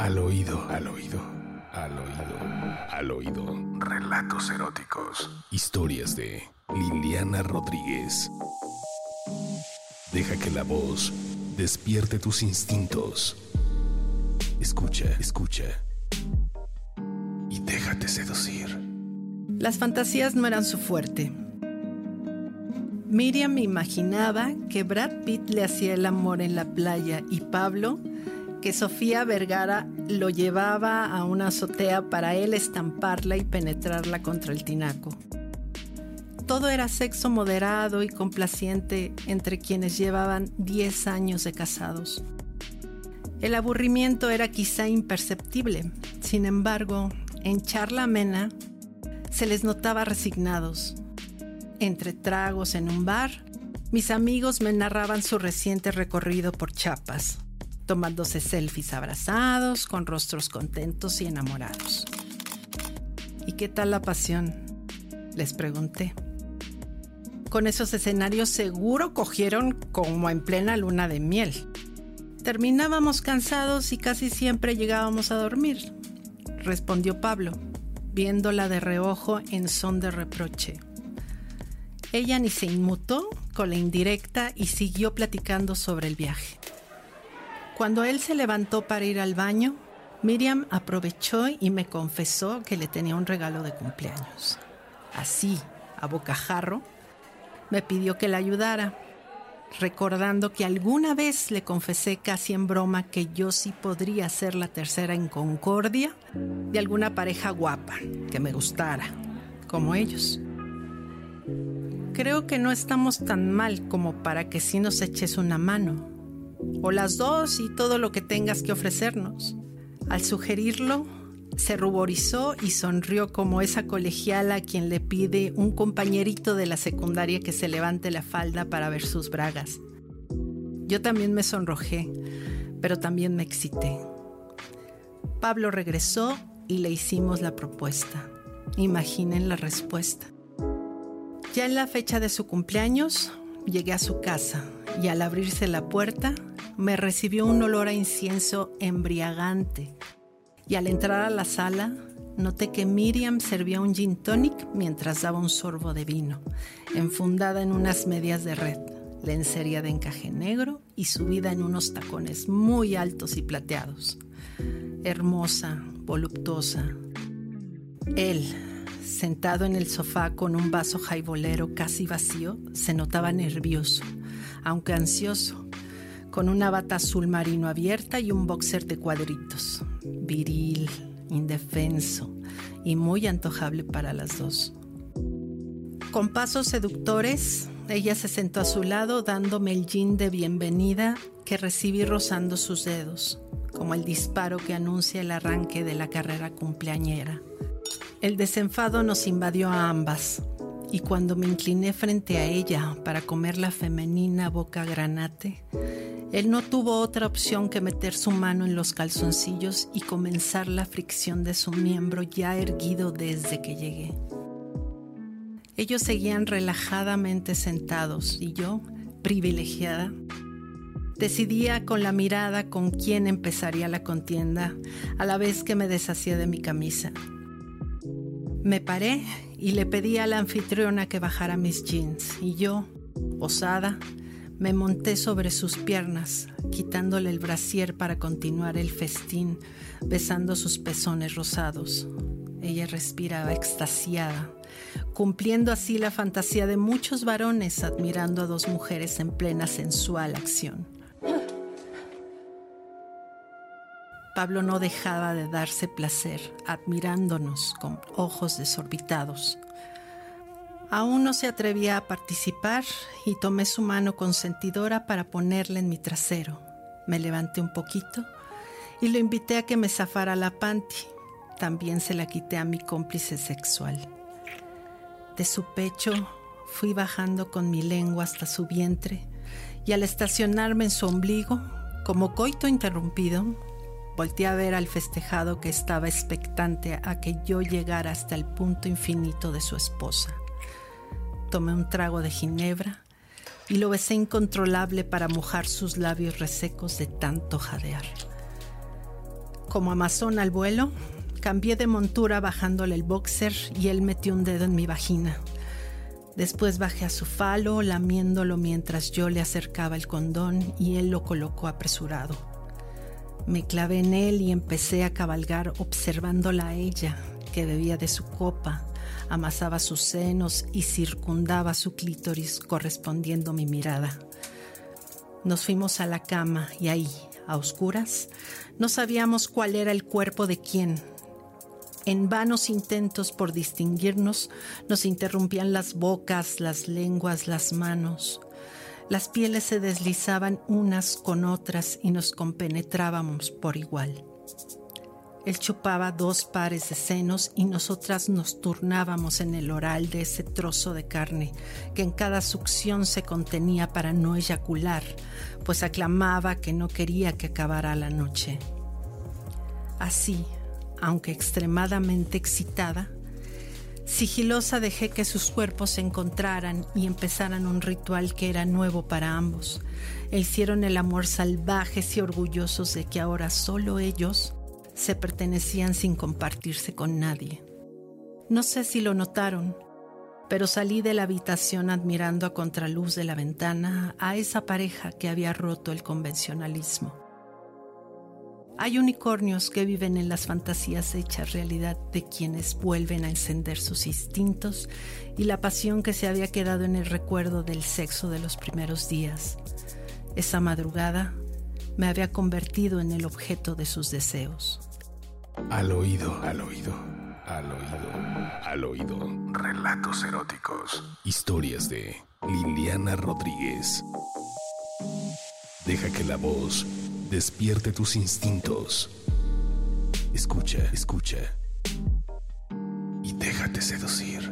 Al oído, al oído, al oído, al oído. Relatos eróticos. Historias de Liliana Rodríguez. Deja que la voz despierte tus instintos. Escucha, escucha. Y déjate seducir. Las fantasías no eran su fuerte. Miriam imaginaba que Brad Pitt le hacía el amor en la playa y Pablo que Sofía Vergara lo llevaba a una azotea para él estamparla y penetrarla contra el tinaco. Todo era sexo moderado y complaciente entre quienes llevaban 10 años de casados. El aburrimiento era quizá imperceptible, sin embargo, en charla amena se les notaba resignados, entre tragos en un bar, mis amigos me narraban su reciente recorrido por Chiapas, tomándose selfies abrazados, con rostros contentos y enamorados. ¿Y qué tal la pasión? Les pregunté. Con esos escenarios seguro cogieron como en plena luna de miel. Terminábamos cansados y casi siempre llegábamos a dormir, respondió Pablo, viéndola de reojo en son de reproche. Ella ni se inmutó con la indirecta y siguió platicando sobre el viaje. Cuando él se levantó para ir al baño, Miriam aprovechó y me confesó que le tenía un regalo de cumpleaños. Así, a bocajarro, me pidió que la ayudara, recordando que alguna vez le confesé casi en broma que yo sí podría ser la tercera en concordia de alguna pareja guapa que me gustara, como ellos. Creo que no estamos tan mal como para que sí nos eches una mano. O las dos y todo lo que tengas que ofrecernos. Al sugerirlo, se ruborizó y sonrió como esa colegiala a quien le pide un compañerito de la secundaria que se levante la falda para ver sus bragas. Yo también me sonrojé, pero también me excité. Pablo regresó y le hicimos la propuesta. Imaginen la respuesta. Ya en la fecha de su cumpleaños, llegué a su casa y al abrirse la puerta, me recibió un olor a incienso embriagante. Y al entrar a la sala, noté que Miriam servía un gin tonic mientras daba un sorbo de vino, enfundada en unas medias de red, lencería de encaje negro y subida en unos tacones muy altos y plateados. Hermosa, voluptuosa. Él, Sentado en el sofá con un vaso jaibolero casi vacío, se notaba nervioso, aunque ansioso, con una bata azul marino abierta y un boxer de cuadritos, viril, indefenso y muy antojable para las dos. Con pasos seductores, ella se sentó a su lado dándome el jean de bienvenida que recibí rozando sus dedos, como el disparo que anuncia el arranque de la carrera cumpleañera. El desenfado nos invadió a ambas, y cuando me incliné frente a ella para comer la femenina boca granate, él no tuvo otra opción que meter su mano en los calzoncillos y comenzar la fricción de su miembro ya erguido desde que llegué. Ellos seguían relajadamente sentados y yo, privilegiada, decidía con la mirada con quién empezaría la contienda a la vez que me deshacía de mi camisa me paré y le pedí a la anfitriona que bajara mis jeans y yo, osada, me monté sobre sus piernas, quitándole el brasier para continuar el festín, besando sus pezones rosados. Ella respiraba extasiada, cumpliendo así la fantasía de muchos varones admirando a dos mujeres en plena sensual acción. Pablo no dejaba de darse placer, admirándonos con ojos desorbitados. Aún no se atrevía a participar y tomé su mano consentidora para ponerla en mi trasero. Me levanté un poquito y lo invité a que me zafara la panty. También se la quité a mi cómplice sexual. De su pecho fui bajando con mi lengua hasta su vientre y al estacionarme en su ombligo, como coito interrumpido, Volté a ver al festejado que estaba expectante a que yo llegara hasta el punto infinito de su esposa. Tomé un trago de ginebra y lo besé incontrolable para mojar sus labios resecos de tanto jadear. Como amazón al vuelo, cambié de montura bajándole el boxer y él metió un dedo en mi vagina. Después bajé a su falo, lamiéndolo mientras yo le acercaba el condón y él lo colocó apresurado. Me clavé en él y empecé a cabalgar observándola a ella, que bebía de su copa, amasaba sus senos y circundaba su clítoris correspondiendo mi mirada. Nos fuimos a la cama y ahí, a oscuras, no sabíamos cuál era el cuerpo de quién. En vanos intentos por distinguirnos, nos interrumpían las bocas, las lenguas, las manos. Las pieles se deslizaban unas con otras y nos compenetrábamos por igual. Él chupaba dos pares de senos y nosotras nos turnábamos en el oral de ese trozo de carne que en cada succión se contenía para no eyacular, pues aclamaba que no quería que acabara la noche. Así, aunque extremadamente excitada, sigilosa dejé que sus cuerpos se encontraran y empezaran un ritual que era nuevo para ambos, e hicieron el amor salvajes y orgullosos de que ahora solo ellos se pertenecían sin compartirse con nadie. No sé si lo notaron, pero salí de la habitación admirando a contraluz de la ventana a esa pareja que había roto el convencionalismo. Hay unicornios que viven en las fantasías hechas realidad de quienes vuelven a encender sus instintos y la pasión que se había quedado en el recuerdo del sexo de los primeros días. Esa madrugada me había convertido en el objeto de sus deseos. Al oído, al oído, al oído, al oído. Relatos eróticos. Historias de Liliana Rodríguez. Deja que la voz despierte tus instintos. Escucha, escucha. Y déjate seducir.